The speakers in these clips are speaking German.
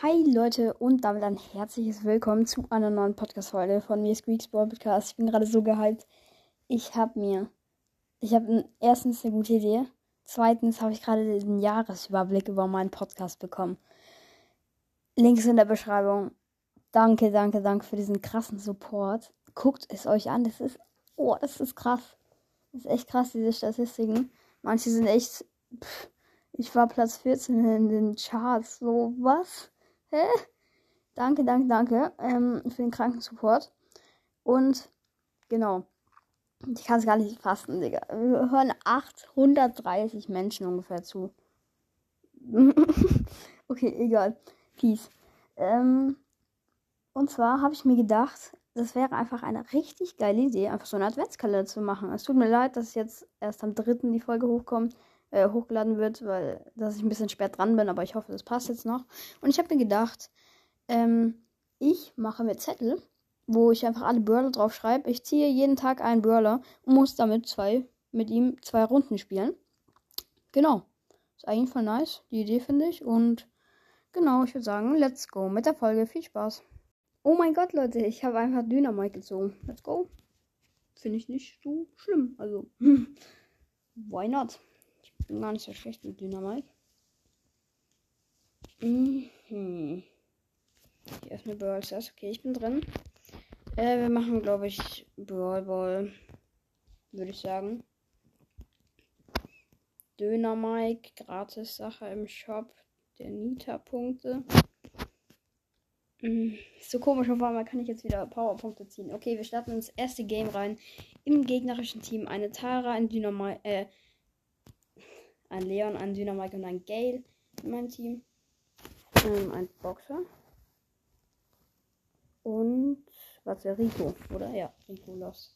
Hi Leute und damit ein herzliches Willkommen zu einer neuen Podcast-Folge von mir, Squeaks Ball Podcast. Ich bin gerade so gehypt. Ich habe mir, ich habe erstens eine gute Idee. Zweitens habe ich gerade den Jahresüberblick über meinen Podcast bekommen. Links in der Beschreibung. Danke, danke, danke für diesen krassen Support. Guckt es euch an. Das ist, oh, das ist krass. Das ist echt krass, diese Statistiken. Manche sind echt, pff, ich war Platz 14 in den Charts. So, was? Hä? Danke, danke, danke ähm, für den kranken Support. Und genau. Ich kann es gar nicht fassen, Digga. Wir hören 830 Menschen ungefähr zu. okay, egal. Peace. Ähm, und zwar habe ich mir gedacht, das wäre einfach eine richtig geile Idee, einfach so eine Adventskalender zu machen. Es tut mir leid, dass jetzt erst am 3. die Folge hochkommt äh, hochgeladen wird, weil dass ich ein bisschen spät dran bin, aber ich hoffe, das passt jetzt noch. Und ich habe mir gedacht, ähm, ich mache mir Zettel, wo ich einfach alle Brawler drauf schreibe. Ich ziehe jeden Tag einen Brawler und muss damit zwei mit ihm zwei Runden spielen. Genau. Ist eigentlich voll nice, die Idee finde ich. Und genau, ich würde sagen, let's go mit der Folge. Viel Spaß. Oh mein Gott, Leute, ich habe einfach Dynamite gezogen. Let's go. Finde ich nicht so schlimm. Also, why not? Bin gar nicht so schlecht mit Dynamite. Mhm. Hier erstmal Brawl Stars. Okay, ich bin drin. Äh, wir machen, glaube ich, Brawl Ball. Würde ich sagen. Dynamite, gratis Sache im Shop. Der Nita-Punkte. Mhm. So komisch, auf einmal kann ich jetzt wieder Powerpunkte ziehen. Okay, wir starten ins erste Game rein. Im gegnerischen Team eine Tara, ein Dynamite, äh, ein Leon, ein Dynamite und ein Gale in meinem Team. Ähm, ein Boxer. Und was der Rico, oder? Ja, Rico los.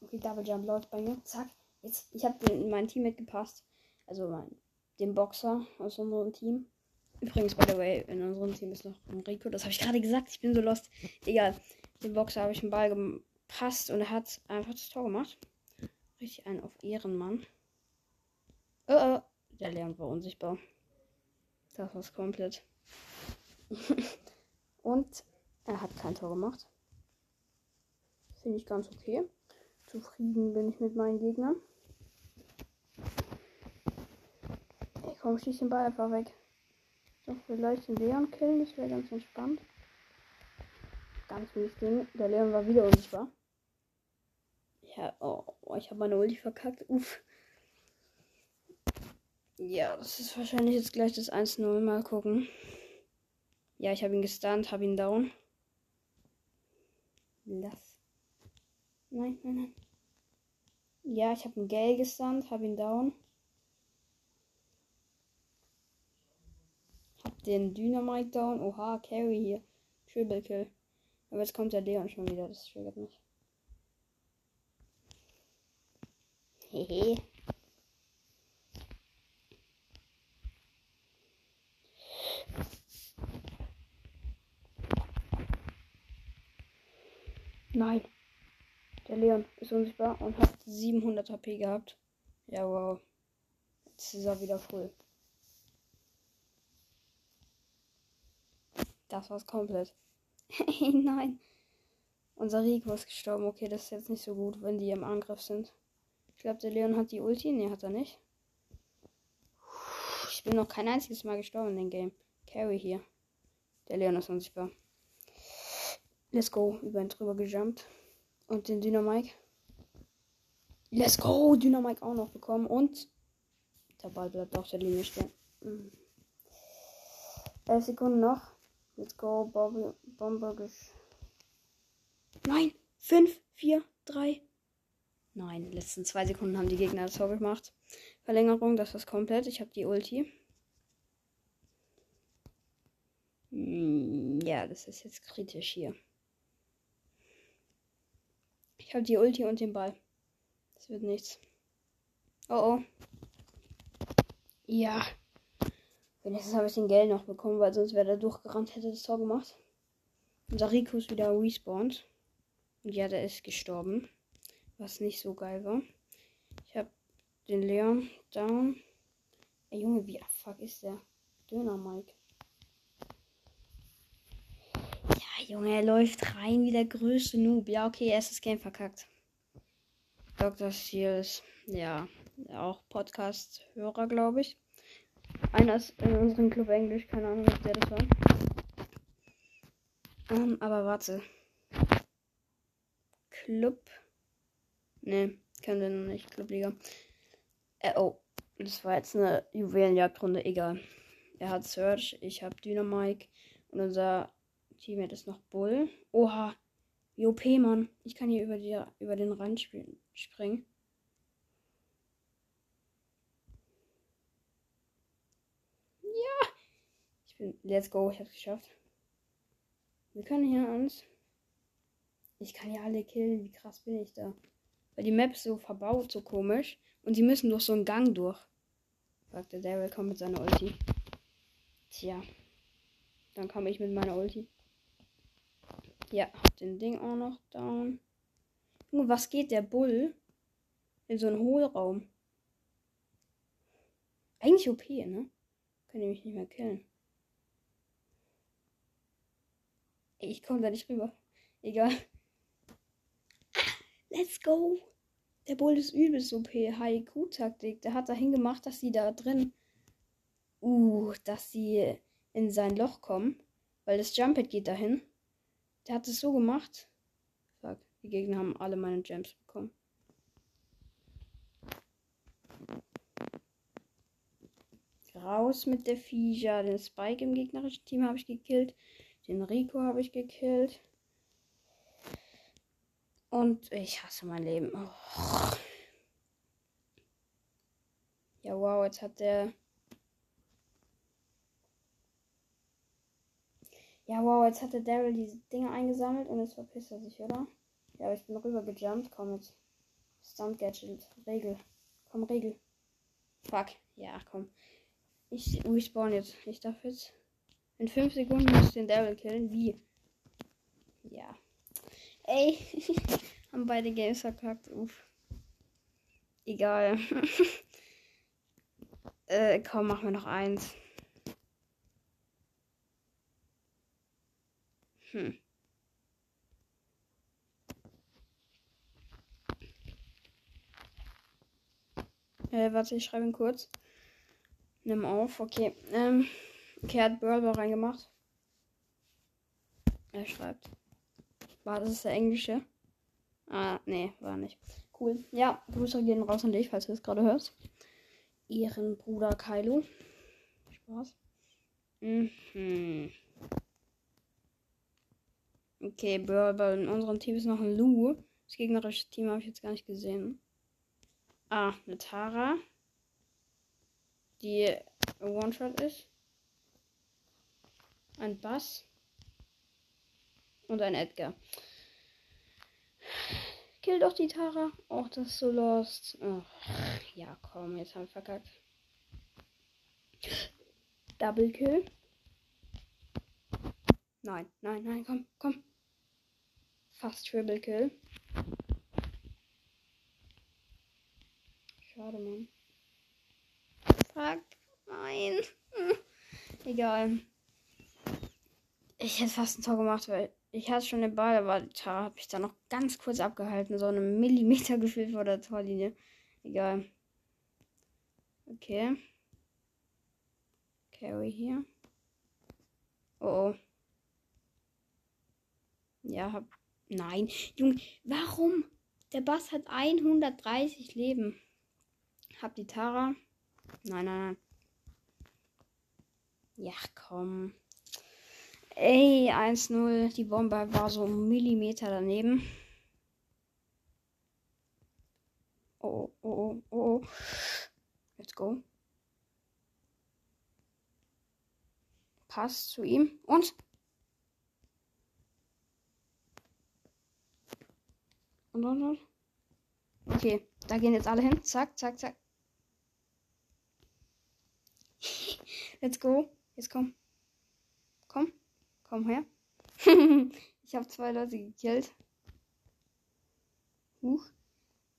Okay, Double Jump läuft bei mir. Zack. Jetzt, ich habe mein Team mitgepasst. Also mein, den Boxer aus unserem Team. Übrigens, by the way, in unserem Team ist noch ein Rico. Das habe ich gerade gesagt. Ich bin so lost. Egal. Den Boxer habe ich einen Ball gepasst und er hat einfach das Tor gemacht. Richtig ein auf Ehrenmann. Oh, oh. Der Leon war unsichtbar. Das war's komplett. Und er hat kein Tor gemacht. Finde ich ganz okay. Zufrieden bin ich mit meinen Gegnern. Ich komm, schieß den Ball einfach weg. Doch vielleicht den Leon killen, das wäre ganz entspannt. Ganz mies Ding. Der Leon war wieder unsichtbar. Ja, oh, ich habe meine Ulti verkackt. Uff. Ja, das ist wahrscheinlich jetzt gleich das 1-0. Mal gucken. Ja, ich habe ihn gestunt, habe ihn down. Lass. Nein, nein, nein. Ja, ich habe einen Gale gestunt, habe ihn down. Hab den Dynamite down. Oha, Carry hier. Triple Kill. Aber jetzt kommt der Leon schon wieder. Das triggert mich. Hehe. Nein. Der Leon ist unsichtbar und hat 700 HP gehabt. Ja, wow. Jetzt ist er wieder voll. Das war's komplett. Nein. Unser Rico ist gestorben. Okay, das ist jetzt nicht so gut, wenn die im Angriff sind. Ich glaube, der Leon hat die Ulti. Ne, hat er nicht. Ich bin noch kein einziges Mal gestorben in dem Game. Carry hier. Der Leon ist unsichtbar. Let's go. Über ihn drüber gejumpt. Und den Dynamike. Let's go. Dynamike auch noch bekommen. Und der Ball bleibt auf der Linie stehen. Mhm. Elf Sekunden noch. Let's go. Bombe. Nein. 5, 4, 3, Nein, in den letzten zwei Sekunden haben die Gegner das Tor gemacht. Verlängerung, das war's komplett. Ich habe die Ulti. Hm, ja, das ist jetzt kritisch hier. Ich habe die Ulti und den Ball. Das wird nichts. Oh oh. Ja. Wenigstens habe ich den Geld noch bekommen, weil sonst wäre der durchgerannt, hätte das Tor gemacht. Unser Rico ist wieder respawned. Und ja, der ist gestorben was nicht so geil war. Ich habe den Leon down. Ey, Junge, wie fuck ist der? Döner Mike. Ja, Junge, er läuft rein wie der größte Noob. Ja, okay, erstes Game verkackt. Dr. Seals, ja, auch Podcast-Hörer, glaube ich. Einer ist in unserem Club Englisch, keine Ahnung, wer das war. Ähm, aber warte. Club. Ne, können wir noch nicht. Clubliga. Äh, oh. Das war jetzt eine Juwelenjagdrunde, egal. Er hat Search, ich habe Dynamike und unser Teammate ist noch Bull. Oha. JP, Mann. Ich kann hier über, die, über den Rand springen. Ja. Ich bin. Let's go. Ich hab's geschafft. Wir können hier uns. Ich kann ja alle killen. Wie krass bin ich da? Weil die Map ist so verbaut, so komisch. Und sie müssen durch so einen Gang durch. Sagte Daryl, komm mit seiner Ulti. Tja. Dann komme ich mit meiner Ulti. Ja, hab den Ding auch noch down. Junge, was geht der Bull in so einen Hohlraum? Eigentlich OP, ne? Kann ich mich nicht mehr killen. Ich komme da nicht rüber. Egal. Let's go. Der Bull ist übelst OP. HIQ-Taktik. Der hat dahin gemacht, dass sie da drin. Uh, dass sie in sein Loch kommen. Weil das Jumpet geht dahin. Der hat es so gemacht. Fuck. Die Gegner haben alle meine Gems bekommen. Raus mit der Fija. Den Spike im gegnerischen Team habe ich gekillt. Den Rico habe ich gekillt. Und ich hasse mein Leben. Oh. Ja, wow, jetzt hat der. Ja, wow, jetzt hat der Daryl diese Dinge eingesammelt und jetzt verpisst er sich, oder? Ja, aber ich bin rüber gejumpt. Komm jetzt. Stunt Gadget. Regel. Komm, Regel. Fuck. Ja, komm. Ich respawn jetzt. Ich darf jetzt. In 5 Sekunden muss ich den Daryl killen. Wie? Ja. Ey. Haben beide Games verkackt. Uff. Egal. äh, komm, machen wir noch eins. Hm. Äh, warte, ich schreibe ihn kurz. Nimm auf, okay. Ähm, okay, hat Burble reingemacht. Er schreibt. War das der englische? Ah, nee, war nicht. Cool. Ja, Grüße gehen raus an dich, falls du es gerade hörst. Ihren Bruder Kylo. Spaß. Mhm. Okay, Burble. In unserem Team ist noch ein Lu. Das gegnerische Team habe ich jetzt gar nicht gesehen. Ah, eine Tara. Die One-Shot ist. Ein Bass. Und ein Edgar. Kill doch die Tara. Och, das ist so lost. Oh, ja, komm, jetzt haben wir verkackt. Double Kill. Nein, nein, nein, komm, komm. Fast Triple Kill. Schade, Mann. Fuck, nein. Hm. Egal. Ich hätte fast ein Tor gemacht, weil ich hatte schon den Ball, aber da habe ich da noch ganz kurz abgehalten. So einen Millimeter gefühlt vor der Torlinie. Egal. Okay. Carry hier. Oh, oh. Ja, hab. Nein. Junge, warum? Der Bass hat 130 Leben. Hab die Tara. Nein, nein, nein. Ja, komm. Ey, 1-0. Die Bombe war so einen Millimeter daneben. Oh, oh, oh, oh, oh. Let's go. Pass zu ihm. Und? Und, und, und. Okay, da gehen jetzt alle hin. Zack, zack, zack. Let's go. Jetzt komm. Komm. Komm her. ich habe zwei Leute gekillt. Huch.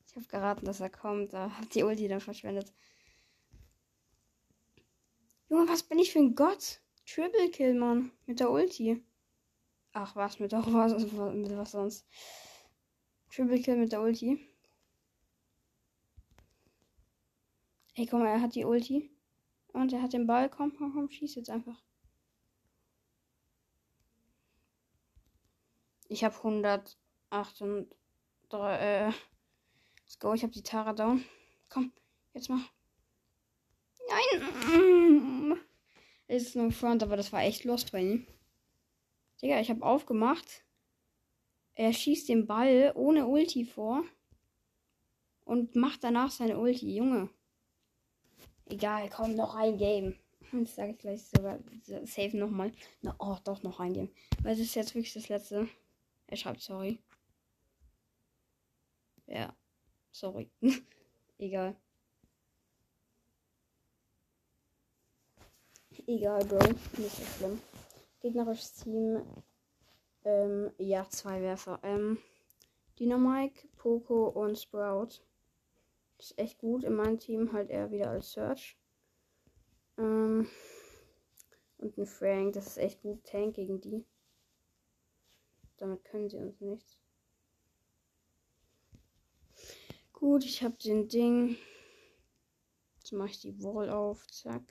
Ich habe geraten, dass er kommt. Da hat die Ulti dann verschwendet. Junge, was bin ich für ein Gott? Triple Kill, Mann. Mit der Ulti. Ach, was mit der was, mit was sonst? Triple Kill mit der Ulti. Ey, guck mal, er hat die Ulti. Und er hat den Ball. Komm, komm, komm, schieß jetzt einfach. Ich habe 108 und 3, äh, let's go, ich habe die Tara down. Komm, jetzt mach. Nein! Es ist nur Front, aber das war echt lost bei ihm. Digga, ich habe aufgemacht. Er schießt den Ball ohne Ulti vor. Und macht danach seine Ulti. Junge. Egal, komm, noch ein Game. Das sage ich gleich sogar safe nochmal. Na, oh, doch noch ein Game. Weil es ist jetzt wirklich das letzte. Er schreibt sorry. Ja, sorry. Egal. Egal, Bro. Nicht so schlimm. Gegnerisches Team. Ähm, ja, zwei Werfer. Ähm, Dynamike, Poco und Sprout. Das ist echt gut. In meinem Team halt eher wieder als Search. Ähm, und ein Frank. Das ist echt gut. Tank gegen die. Damit können sie uns nichts. Gut, ich habe den Ding. Jetzt mache ich die Wall auf. Zack.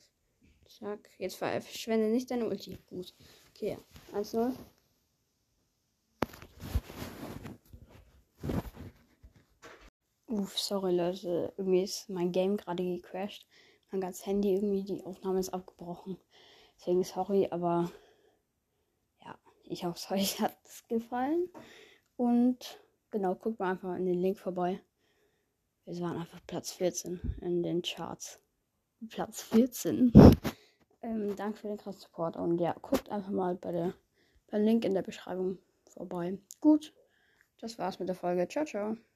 Zack. Jetzt verschwende nicht deine Ulti. Gut. Okay. 1-0. Uff, sorry Leute. Irgendwie ist mein Game gerade gecrashed. Mein ganzes Handy irgendwie, die Aufnahme ist abgebrochen. Deswegen sorry, aber ich hoffe, euch hat es gefallen. Und genau, guckt mal einfach in den Link vorbei. Wir waren einfach Platz 14 in den Charts. Platz 14. ähm, danke für den krassen Support. Und ja, guckt einfach mal bei der, beim Link in der Beschreibung vorbei. Gut, das war's mit der Folge. Ciao, ciao.